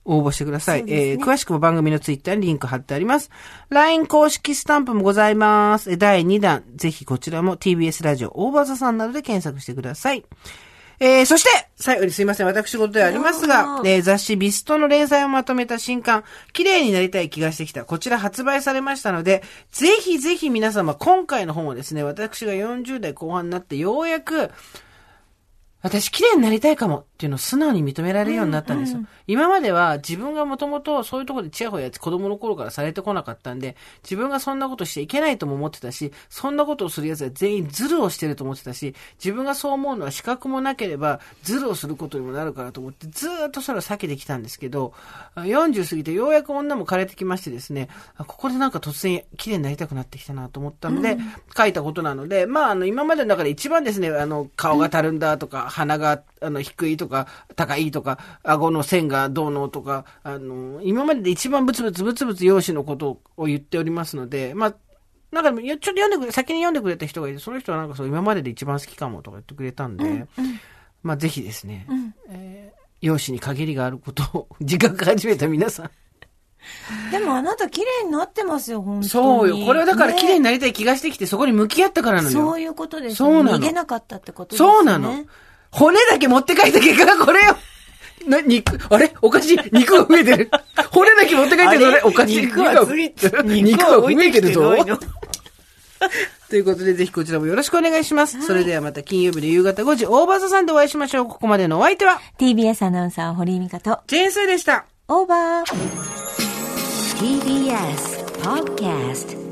S2: 応募してください。
S3: ね
S2: えー詳しくも番組のツイッターにリンク貼ってあります。LINE 公式スタンプもございます。え第2弾、ぜひこちらも TBS ラジオオーバーザさんなどで検索してください。えー、そして、最後にすいません、私事ではありますが、えー雑誌ビストの連載をまとめた新刊、綺麗になりたい気がしてきた。こちら発売されましたので、ぜひぜひ皆様、今回の本をですね、私が40代後半になってようやく、私綺麗になりたいかもっていうのを素直に認められるようになったんですよ。今までは自分がもともとそういうところでチヤホヤ子供の頃からされてこなかったんで、自分がそんなことしていけないとも思ってたし、そんなことをする奴は全員ズルをしてると思ってたし、自分がそう思うのは資格もなければズルをすることにもなるからと思って、ずーっとそれを避けてきたんですけど、40過ぎてようやく女も枯れてきましてですね、あここでなんか突然綺麗になりたくなってきたなと思ったので、書いたことなので、まあ、あの、今までの中で一番ですね、あの、顔がたるんだとか、鼻が、あの、低いとか、高いとか、顎の線がどうのとか、あの、今までで一番ブツブツブツブツ容姿のことを言っておりますので、まあ、なんか、ちょっと読んでくれ、先に読んでくれた人がいて、その人はなんかそう、今までで一番好きかもとか言ってくれたんで、まあ、ぜひですね、えー容姿に限りがあることを *laughs* 自覚始めた皆さん。
S3: でもあなた綺麗になってますよ、本当に。
S2: そうよ。これはだから綺麗に
S3: ね
S2: なりたい気がしてきて、そこに向き合ったからなのよ。
S3: そういうことです
S2: そうなの
S3: 逃げなかったってことですね。
S2: そうなの。骨だけ持って帰った結果がこれよ。な、肉、あれ？おかしい。肉が増えてる。骨だけ持って帰ってるのね。おかしい。*laughs* 肉が増えてるぞ
S3: 肉は増えてきてないの。*laughs*
S2: ということで、ぜひこちらもよろしくお願いします。それではまた金曜日の夕方5時、大場座さんでお会いしましょう。ここまでのお相手は、
S3: TBS アナウンサー、堀井美香と、
S2: ジェーンスーでした。
S3: オーバー。
S1: TBS Podcast